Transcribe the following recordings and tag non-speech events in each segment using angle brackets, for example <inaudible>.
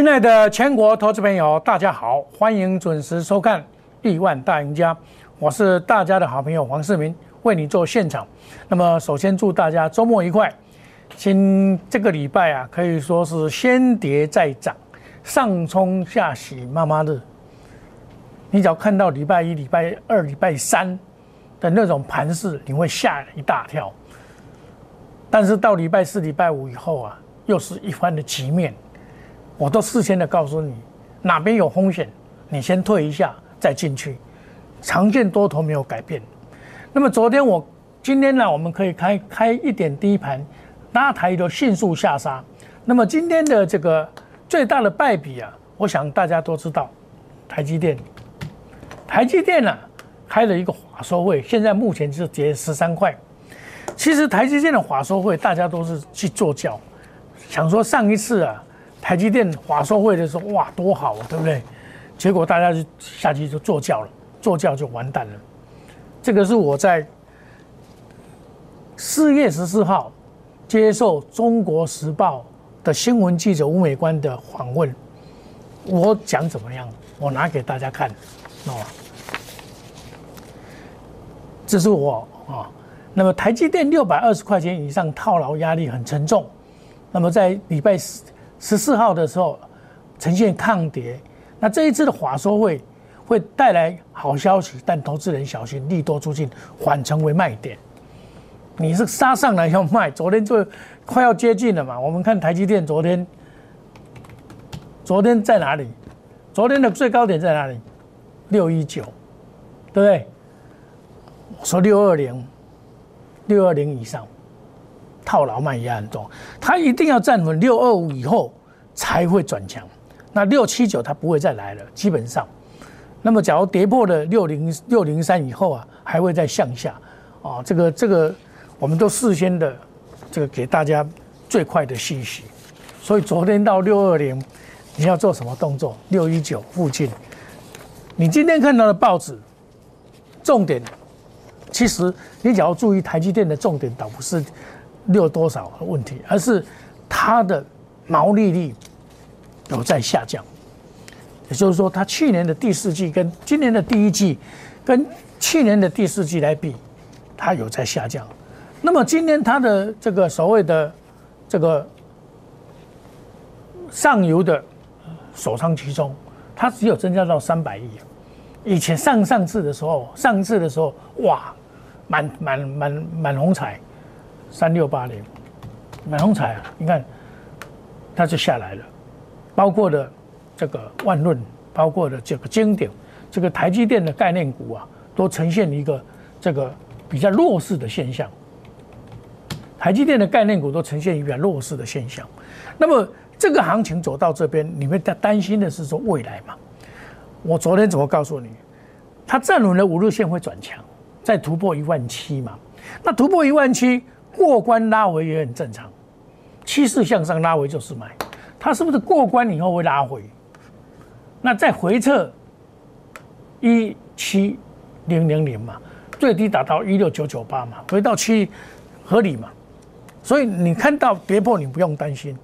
亲爱的全国投资朋友，大家好，欢迎准时收看《亿万大赢家》，我是大家的好朋友黄世明，为你做现场。那么，首先祝大家周末愉快。今这个礼拜啊，可以说是先跌再涨，上冲下洗，妈妈日。你只要看到礼拜一、礼拜二、礼拜三的那种盘势，你会吓一大跳。但是到礼拜四、礼拜五以后啊，又是一番的局面。我都事先的告诉你，哪边有风险，你先退一下再进去。长线多头没有改变。那么昨天我，今天呢，我们可以开开一点低盘，拉抬都迅速下杀。那么今天的这个最大的败笔啊，我想大家都知道，台积电。台积电呢开了一个华收会，现在目前是跌十三块。其实台积电的华收会，大家都是去做教，想说上一次啊。台积电华收会的时候，哇，多好啊，对不对？结果大家就下去就坐轿了，坐轿就完蛋了。这个是我在四月十四号接受《中国时报》的新闻记者吴美官的访问，我讲怎么样？我拿给大家看，哦，这是我啊。那么台积电六百二十块钱以上套牢压力很沉重。那么在礼拜四。十四号的时候呈现抗跌，那这一次的华收会会带来好消息，但投资人小心利多出尽，缓成为卖点。你是杀上来要卖，昨天就快要接近了嘛？我们看台积电昨天，昨天在哪里？昨天的最高点在哪里？六一九，对不对？说六二零，六二零以上。套牢卖压很重，它一定要站稳六二五以后才会转强。那六七九它不会再来了，基本上。那么假如跌破了六零六零三以后啊，还会再向下。啊，这个这个我们都事先的这个给大家最快的信息。所以昨天到六二零，你要做什么动作？六一九附近，你今天看到的报纸重点，其实你只要注意台积电的重点，倒不是。六多少的问题，而是它的毛利率有在下降，也就是说，它去年的第四季跟今年的第一季，跟去年的第四季来比，它有在下降。那么今年它的这个所谓的这个上游的首仓集中，它只有增加到三百亿。以前上上次的时候，上次的时候，哇，满满满满红彩。三六八零，买红彩啊！你看，它就下来了。包括的这个万润，包括的这个经典，这个台积电的概念股啊，都呈现一个这个比较弱势的现象。台积电的概念股都呈现一个弱势的现象。那么这个行情走到这边，你们在担心的是说未来嘛？我昨天怎么告诉你？它站稳了五日线会转强，再突破一万七嘛？那突破一万七。过关拉回也很正常，趋势向上拉回就是买，它是不是过关以后会拉回？那再回撤一七零零零嘛，最低达到一六九九八嘛，回到七合理嘛？所以你看到跌破，你不用担心。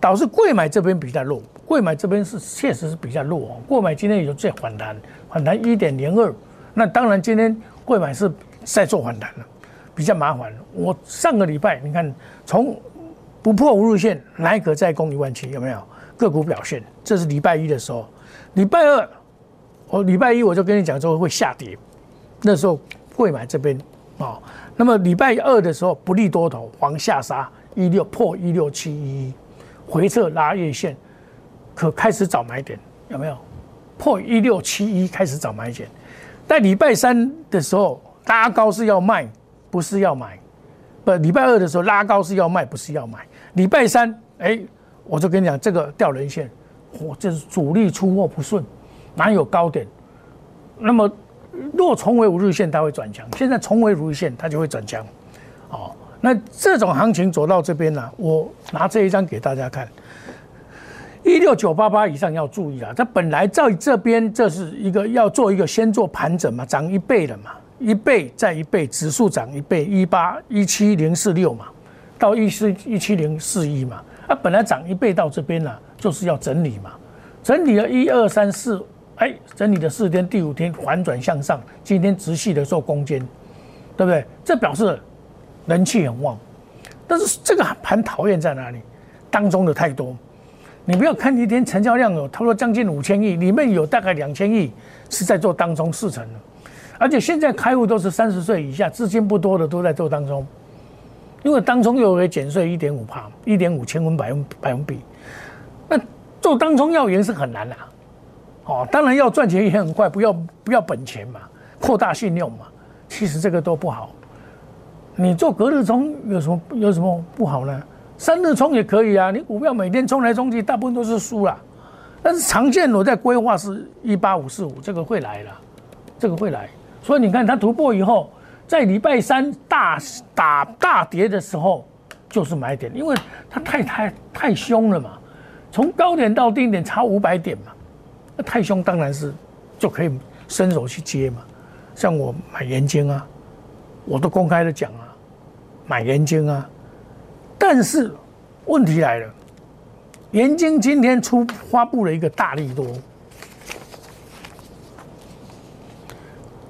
导致贵买这边比较弱，贵买这边是确实是比较弱哦。贵买今天有最反弹，反弹一点零二，那当然今天贵买是在做反弹了。比较麻烦。我上个礼拜，你看从不破五日线，哪一个再攻一万七？有没有个股表现？这是礼拜一的时候。礼拜二，我礼拜一我就跟你讲说会下跌，那时候会买这边啊。那么礼拜二的时候不利多头，往下杀一六破一六七一，回撤拉月线，可开始找买点，有没有？破一六七一开始找买点。在礼拜三的时候拉高是要卖。不是要买，不，礼拜二的时候拉高是要卖，不是要买。礼拜三，哎，我就跟你讲，这个掉人线，嚯，这是主力出货不顺，哪有高点？那么若重回五日线，它会转强。现在重回五日线，它就会转强。哦，那这种行情走到这边呢，我拿这一张给大家看，一六九八八以上要注意啊。它本来在这边，这是一个要做一个先做盘整嘛，涨一倍的嘛。一倍再一倍，指数涨一倍，一八一七零四六嘛，到一四一七零四一嘛，啊，本来涨一倍到这边呢，就是要整理嘛，整理了一二三四，哎，整理的四天，第五天反转向上，今天直系的做攻坚，对不对？这表示人气很旺。但是这个盘讨厌在哪里？当中的太多，你不要看一天成交量有，他说将近五千亿，里面有大概两千亿是在做当中四成的，而且现在开户都是三十岁以下，资金不多的都在做当中，因为当中又可以减税一点五帕，一点五千分百分百分比，那做当中要赢是很难的，哦，当然要赚钱也很快，不要不要本钱嘛，扩大信用嘛，其实这个都不好。你做隔日冲有什么有什么不好呢？三日冲也可以啊。你股票每天冲来冲去，大部分都是输了。但是长线我在规划是一八五四五，这个会来了，这个会来。所以你看它突破以后，在礼拜三大打大跌的时候就是买点，因为它太太太凶了嘛。从高点到低点差五百点嘛，那太凶当然是就可以伸手去接嘛。像我买盐金啊，我都公开的讲啊。买盐金啊，但是问题来了，盐金今天出发布了一个大力多，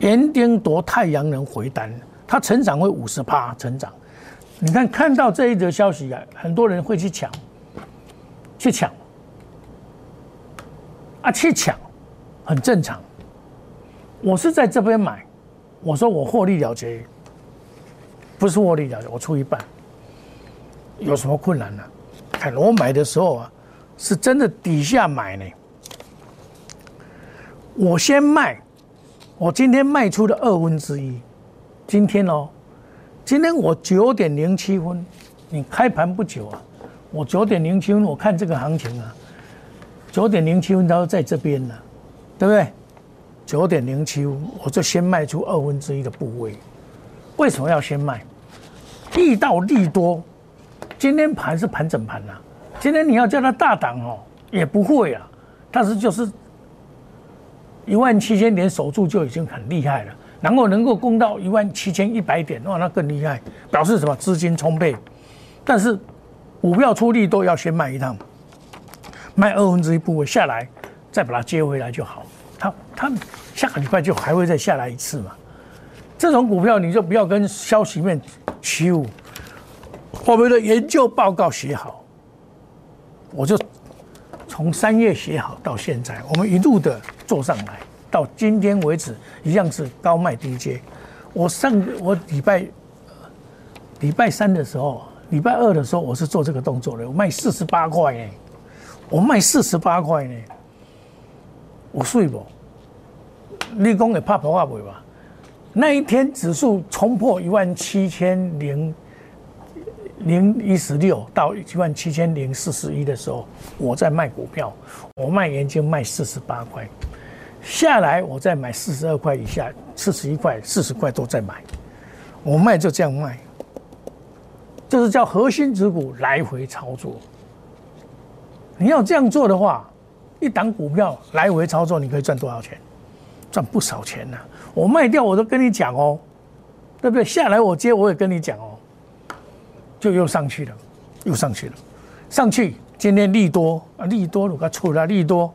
盐丁夺太阳能回单，它成长会五十趴成长。你看看到这一则消息啊，很多人会去抢，去抢，啊去抢，很正常。我是在这边买，我说我获利了结。不是获利了结，我出一半，有什么困难呢？看我买的时候啊，是真的底下买呢。我先卖，我今天卖出的二分之一。今天哦，今天我九点零七分，你开盘不久啊，我九点零七分，我看这个行情啊，九点零七分它在这边呢，对不对？九点零七分，我就先卖出二分之一的部位。为什么要先卖？利到利多，今天盘是盘整盘呐。今天你要叫它大档哦，也不会啊。但是就是一万七千点守住就已经很厉害了，然后能够攻到一万七千一百点，哇，那更厉害，表示什么？资金充沛。但是股票出力都要先卖一趟，卖二分之一部位下来，再把它接回来就好。它它下个礼拜就还会再下来一次嘛。这种股票你就不要跟消息面。起舞，我们的研究报告写好，我就从三月写好到现在，我们一路的做上来，到今天为止一样是高卖低接。我上我礼拜礼拜三的时候，礼拜二的时候我是做这个动作的，我卖四十八块呢，我卖四十八块呢，我睡不？立功也怕破话不吧？那一天指数冲破一万七千零零一十六到一万七千零四十一的时候，我在卖股票，我卖盐金卖四十八块，下来我再买四十二块以下，四十一块、四十块都在买，我卖就这样卖，这是叫核心持股来回操作。你要这样做的话，一档股票来回操作，你可以赚多少钱？赚不少钱呢。我卖掉我都跟你讲哦，对不对？下来我接我也跟你讲哦，就又上去了，又上去了，上去。今天利多啊，利多我给出了利多，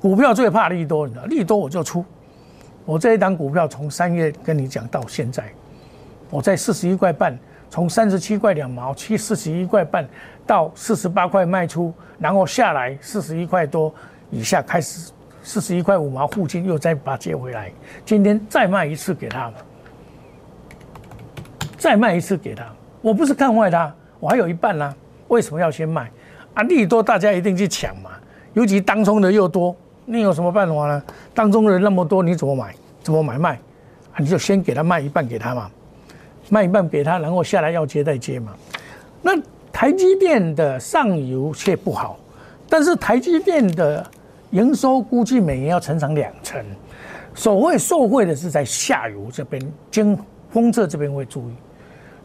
股票最怕利多，你知道？利多我就出。我这一档股票从三月跟你讲到现在，我在四十一块半，从三十七块两毛七四十一块半到四十八块卖出，然后下来四十一块多以下开始。四十一块五毛，附近又再把它接回来。今天再卖一次给他，再卖一次给他。我不是看坏他，我还有一半呢。为什么要先卖？啊，利多大家一定去抢嘛。尤其当中的又多，你有什么办法呢？当中的人那么多，你怎么买？怎么买卖？啊，你就先给他卖一半给他嘛，卖一半给他，然后下来要接再接嘛。那台积电的上游却不好，但是台积电的。营收估计每年要成长两成，所谓受惠的是在下游这边，经封测这边会注意。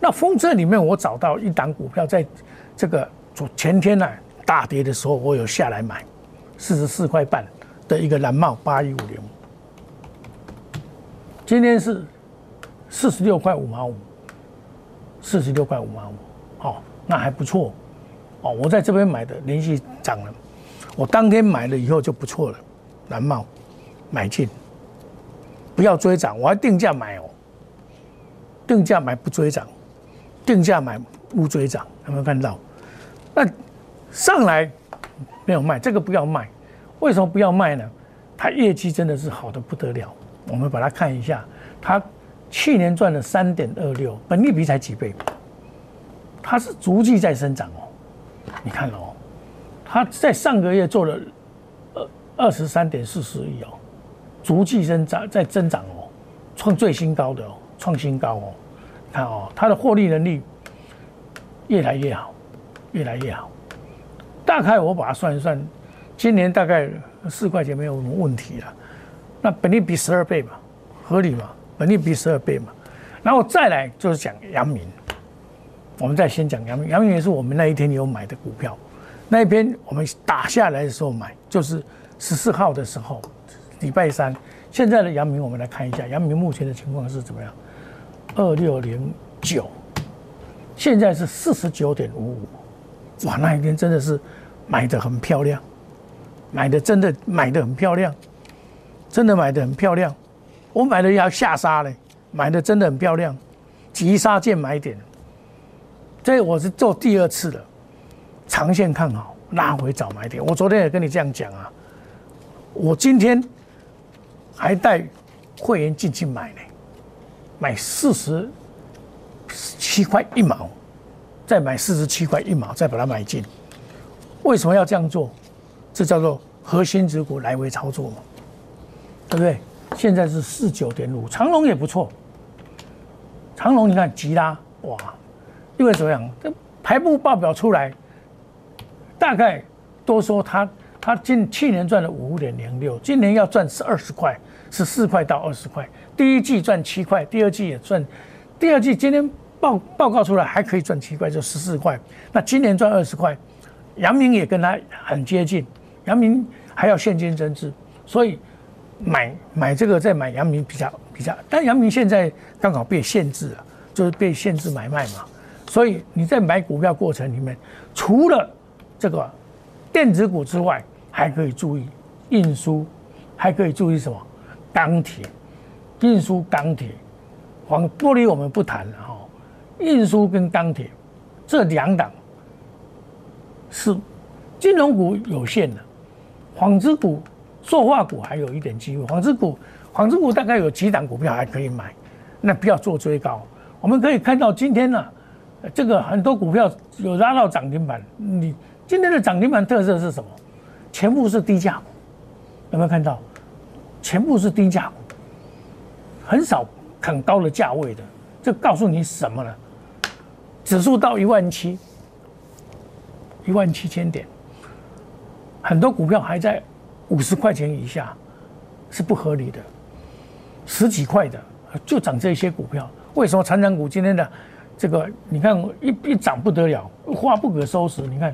那封测里面，我找到一档股票，在这个昨前天呢大跌的时候，我有下来买四十四块半的一个蓝帽八一五零，今天是四十六块五毛五，四十六块五毛五，好，那还不错，哦，我在这边买的连续涨了。我当天买了以后就不错了，蓝茂买进，不要追涨，我要定价买哦，定价买不追涨，定价买不追涨，有没有看到？那上来没有卖，这个不要卖，为什么不要卖呢？它业绩真的是好的不得了，我们把它看一下，它去年赚了三点二六，本利比才几倍，它是逐季在生长哦，你看哦，它在上个月做了二二十三点四十亿哦，逐季增长在增长哦，创最新高的哦，创新高哦，看哦，它的获利能力越来越好。越来越好，大概我把它算一算，今年大概四块钱没有什么问题了。那本利比十二倍嘛，合理嘛？本利比十二倍嘛。然后再来就是讲阳明，我们再先讲阳明，阳明也是我们那一天有买的股票，那一边我们打下来的时候买，就是十四号的时候，礼拜三。现在的阳明我们来看一下，阳明目前的情况是怎么样？二六零九，现在是四十九点五五。哇，那一天真的是买的很漂亮，买的真的买的很漂亮，真的买的很漂亮。我买的要下杀嘞，买的真的很漂亮，急杀见买点。这我是做第二次了，长线看好，拉回找买点。我昨天也跟你这样讲啊，我今天还带会员进去买呢，买四十七块一毛。再买四十七块一毛，再把它买进。为什么要这样做？这叫做核心指股来回操作嘛，对不对？现在是四九点五，长龙也不错。长龙你看急拉哇，因为怎么样？这排布报表出来，大概都说它它今去年赚了五点零六，今年要赚是二十块，十四块到二十块。第一季赚七块，第二季也赚，第二季今天。报报告出来还可以赚七块，就十四块。那今年赚二十块，阳明也跟他很接近。阳明还要现金增资，所以买买这个再买阳明比较比较。但阳明现在刚好被限制了，就是被限制买卖嘛。所以你在买股票过程里面，除了这个电子股之外，还可以注意运输，还可以注意什么？钢铁、运输、钢铁、黄玻璃我们不谈了哈。运输跟钢铁这两档是金融股有限的，纺织股、塑化股还有一点机会。纺织股、纺织股大概有几档股票还可以买，那不要做追高。我们可以看到今天呢，这个很多股票有拉到涨停板。你今天的涨停板特色是什么？全部是低价股，有没有看到？全部是低价股，很少很高的价位的。这告诉你什么呢？指数到一万七，一万七千点，很多股票还在五十块钱以下，是不合理的。十几块的就涨这些股票，为什么成长股今天的这个你看一一涨不得了，花不可收拾。你看，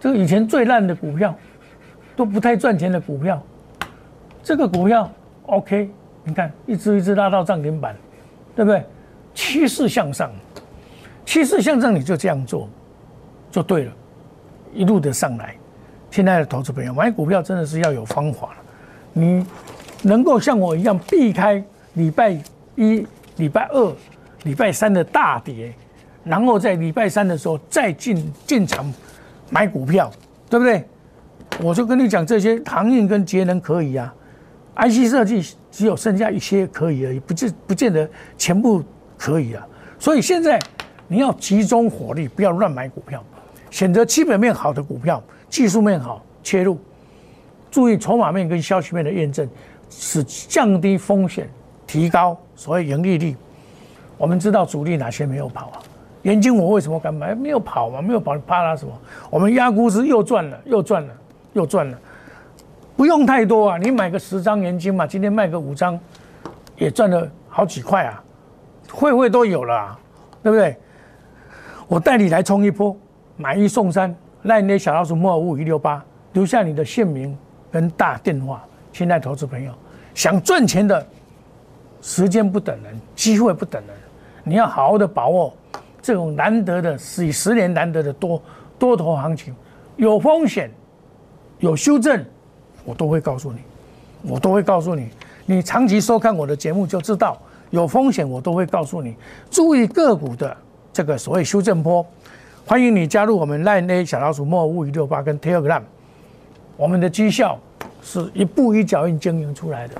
这个以前最烂的股票，都不太赚钱的股票，这个股票 OK，你看一只一只拉到涨停板，对不对？趋势向上。趋势向上，你就这样做，就对了，一路的上来。亲爱的投资朋友，买股票真的是要有方法了。你能够像我一样避开礼拜一、礼拜二、礼拜三的大跌，然后在礼拜三的时候再进进场买股票，对不对？我就跟你讲，这些航运跟节能可以啊，IC 设计只有剩下一些可以而已，不见不见得全部可以啊。所以现在。你要集中火力，不要乱买股票，选择基本面好的股票，技术面好切入，注意筹码面跟消息面的验证，使降低风险，提高所谓盈利率。我们知道主力哪些没有跑啊？眼睛我为什么敢买？没有跑嘛，没有跑，怕它什么？我们压估值又赚了，又赚了，又赚了，不用太多啊，你买个十张元金嘛，今天卖个五张，也赚了好几块啊，会不会都有了，对不对？我带你来冲一波，买一送三，赖那小老鼠莫尔五一六八，留下你的姓名跟大电话。现在投资朋友，想赚钱的，时间不等人，机会不等人，你要好好的把握这种难得的，是以十年难得的多多头行情，有风险，有修正，我都会告诉你，我都会告诉你。你长期收看我的节目就知道，有风险我都会告诉你，注意个股的这个所谓修正波。欢迎你加入我们 Line A 小老鼠莫物语六八跟 Telegram，我们的绩效是一步一脚印经营出来的，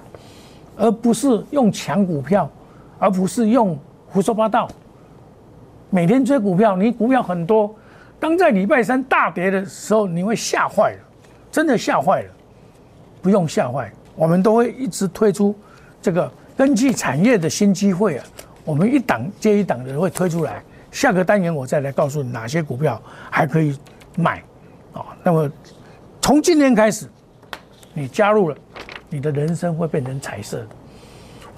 而不是用抢股票，而不是用胡说八道。每天追股票，你股票很多，当在礼拜三大跌的时候，你会吓坏了，真的吓坏了。不用吓坏，我们都会一直推出这个根据产业的新机会啊，我们一档接一档的会推出来。下个单元我再来告诉你哪些股票还可以买，啊，那么从今天开始，你加入了，你的人生会变成彩色的，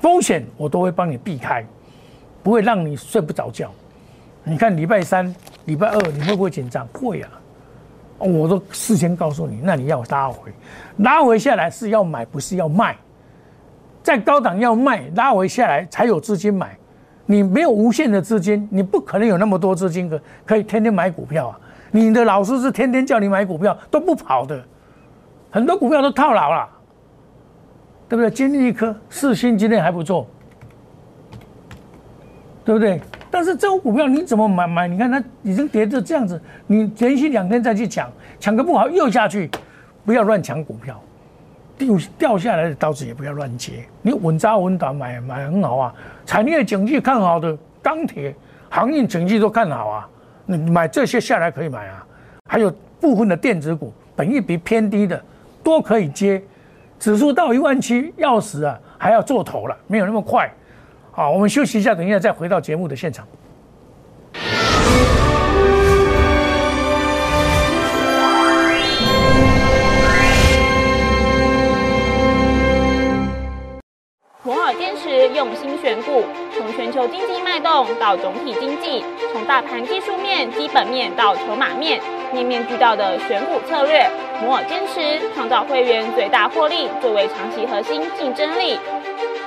风险我都会帮你避开，不会让你睡不着觉。你看礼拜三、礼拜二你会不会紧张？会啊，我都事先告诉你，那你要拉回，拉回下来是要买，不是要卖，在高档要卖，拉回下来才有资金买。你没有无限的资金，你不可能有那么多资金可可以天天买股票啊！你的老师是天天叫你买股票都不跑的，很多股票都套牢了，对不对？金立科、四星今天还不错，对不对？但是这种股票你怎么买买？你看它已经跌成这样子，你连续两天再去抢，抢个不好又下去，不要乱抢股票。掉掉下来的刀子也不要乱接，你稳扎稳打买买很好啊。产业经济看好的钢铁、航运经济都看好啊，你买这些下来可以买啊。还有部分的电子股，本益比偏低的都可以接。指数到一万七要死啊，还要做头了，没有那么快。好，我们休息一下，等一下再回到节目的现场。摩尔坚持用心选股，从全球经济脉动到总体经济，从大盘技术面、基本面到筹码面，面面俱到的选股策略，摩尔坚持创造会员最大获利作为长期核心竞争力。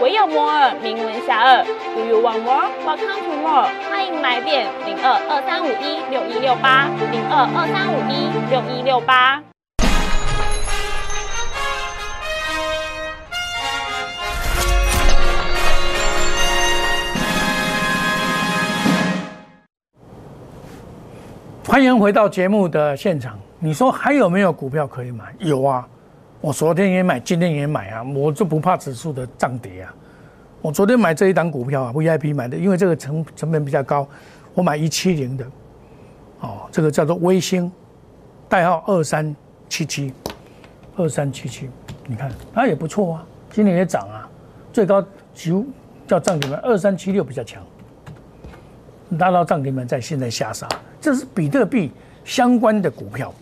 唯有摩尔名闻遐迩。Do you want more? Welcome to more。欢迎来电零二二三五一六一六八零二二三五一六一六八。欢迎回到节目的现场。你说还有没有股票可以买？有啊，我昨天也买，今天也买啊，我就不怕指数的涨跌啊。我昨天买这一档股票啊，VIP 买的，因为这个成成本比较高，我买一七零的，哦，这个叫做微星，代号二三七七，二三七七，你看它也不错啊，今年也涨啊，最高九叫涨停板二三七六比较强，拉到涨停板在现在下杀。这是比特币相关的股票，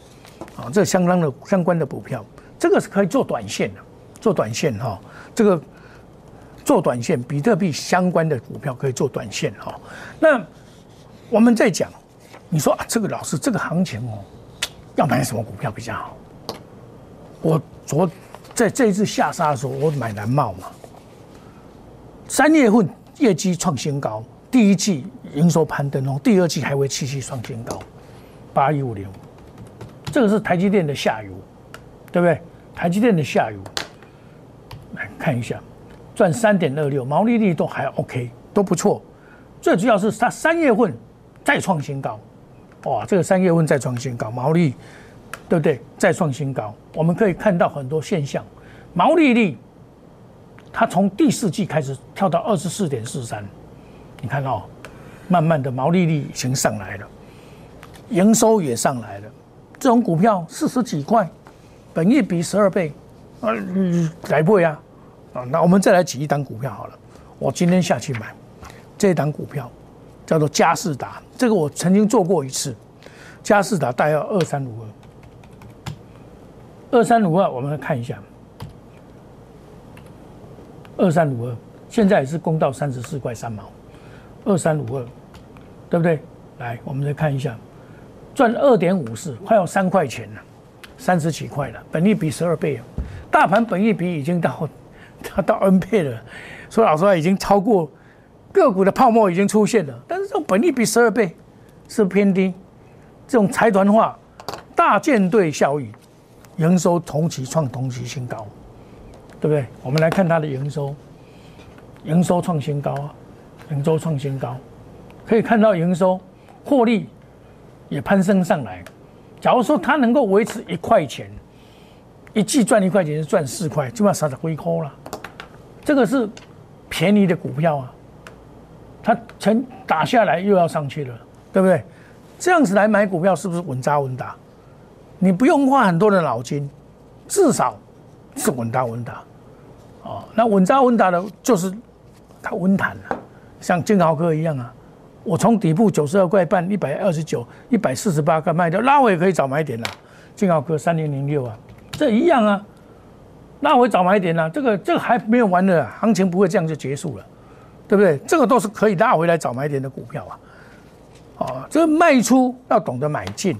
啊，这相当的相关的股票，这个是可以做短线的，做短线哈，这个做短线，比特币相关的股票可以做短线哈。那我们在讲，你说啊，这个老师这个行情哦，要买什么股票比较好？我昨在这一次下杀的时候，我买蓝茂嘛，三月份业绩创新高。第一季营收攀登哦，第二季还会继续创新高，八一五零，这个是台积电的下游，对不对？台积电的下游，来看一下，赚三点二六，毛利率都还 OK，都不错。最主要是它三月份再创新高，哇，这个三月份再创新高，毛利对不对？再创新高，我们可以看到很多现象，毛利率它从第四季开始跳到二十四点四三。你看哦，慢慢的毛利率已经上来了，营收也上来了。这种股票四十几块，本益比十二倍，啊，来不呀？啊，那我们再来举一档股票好了。我今天下去买这档股票，叫做嘉士达。这个我曾经做过一次，嘉士达大约二三五二，二三五二，我们来看一下，二三五二。现在也是攻到三十四块三毛，二三五二，对不对？来，我们再看一下，赚二点五四，快要三块钱了，三十几块了，本利比十二倍啊，大盘本益比已经到 <laughs> 它到 N 倍了，说老实话已经超过个股的泡沫已经出现了，但是这种本利比十二倍是偏低，这种财团化大舰队效益，营收同期创同期新高，对不对？我们来看它的营收，营收创新高啊，营收创新高，可以看到营收。获利也攀升上来。假如说它能够维持一块钱，一季赚一块钱，是赚四块，基本上傻傻亏空了。这个是便宜的股票啊，它全打下来又要上去了，对不对？这样子来买股票是不是稳扎稳打？你不用花很多的脑筋，至少是稳扎稳打。哦，那稳扎稳打的就是它稳坦了，像金豪哥一样啊。我从底部九十二块半、一百二十九、一百四十八块卖掉，拉回可以早买点了。金豪科三零零六啊，这一样啊，拉回早买点了。这个这个还没有完的，行情不会这样就结束了，对不对？这个都是可以拉回来早买点的股票啊。哦，这个卖出要懂得买进，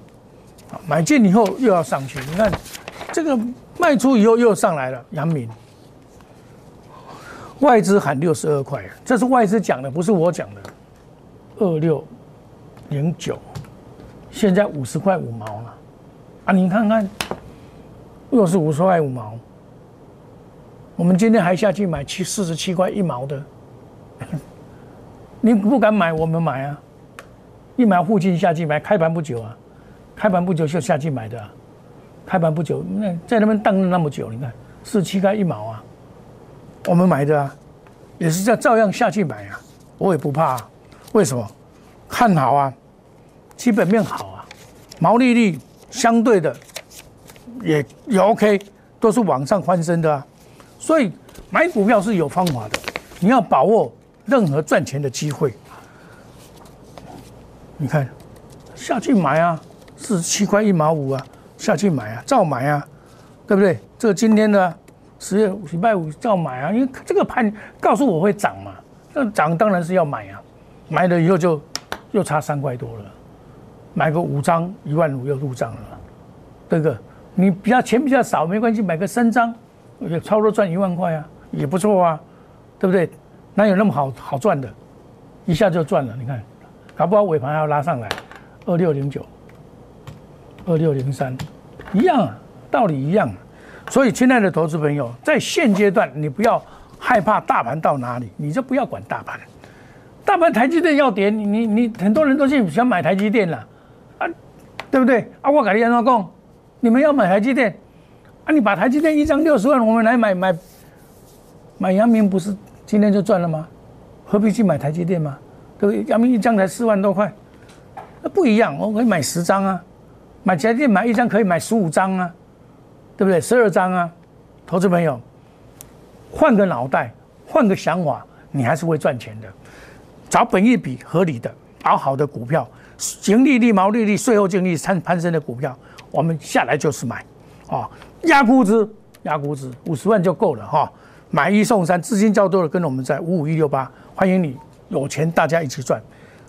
买进以后又要上去。你看这个卖出以后又上来了，阳明外资喊六十二块，这是外资讲的，不是我讲的。二六零九，现在五十块五毛了啊！你看看，又是五十块五毛。我们今天还下去买七四十七块一毛的，<laughs> 你不敢买，我们买啊！一买附近下去买，开盘不久啊，开盘不久就下去买的，开盘不久那在那边荡了那么久，你看四十七块一毛啊，我们买的啊，也是在照样下去买啊，我也不怕。为什么看好啊？基本面好啊，毛利率相对的也也 OK，都是往上翻身的啊。所以买股票是有方法的，你要把握任何赚钱的机会。你看下去买啊，四十七块一毛五啊，下去买啊，照买啊，对不对？这今天呢，十月礼拜五照买啊，因为这个盘告诉我会涨嘛，那涨当然是要买啊。买了以后就又差三块多了，买个五张一万五又入账了，这个你比较钱比较少没关系，买个三张也差不多赚一万块啊，也不错啊，对不对？哪有那么好好赚的，一下就赚了？你看，搞不好尾盘还要拉上来，二六零九、二六零三，一样啊，道理一样。所以，亲爱的投资朋友，在现阶段你不要害怕大盘到哪里，你就不要管大盘。大盘台积电要跌，你你你很多人都去想买台积电了，啊，对不对？啊，我跟你安怎讲？你们要买台积电，啊，你把台积电一张六十万，我们来买买买阳明，不是今天就赚了吗？何必去买台积电嘛？对不对？阳明一张才四万多块，那不一样，我可以买十张啊，买台积电买一张可以买十五张啊，对不对？十二张啊，投资朋友，换个脑袋，换个想法，你还是会赚钱的。找本益比合理的、好好的股票，净利率、毛利率、税后净利攀攀升的股票，我们下来就是买，啊，压估值，压估值，五十万就够了哈，买一送三，资金较多的跟我们在五五一六八，欢迎你有钱大家一起赚，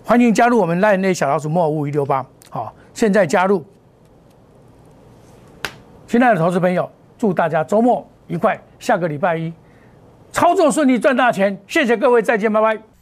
欢迎加入我们赖内小老鼠莫五五一六八，好，现在加入，亲爱的投资朋友，祝大家周末愉快，下个礼拜一操作顺利赚大钱，谢谢各位，再见，拜拜。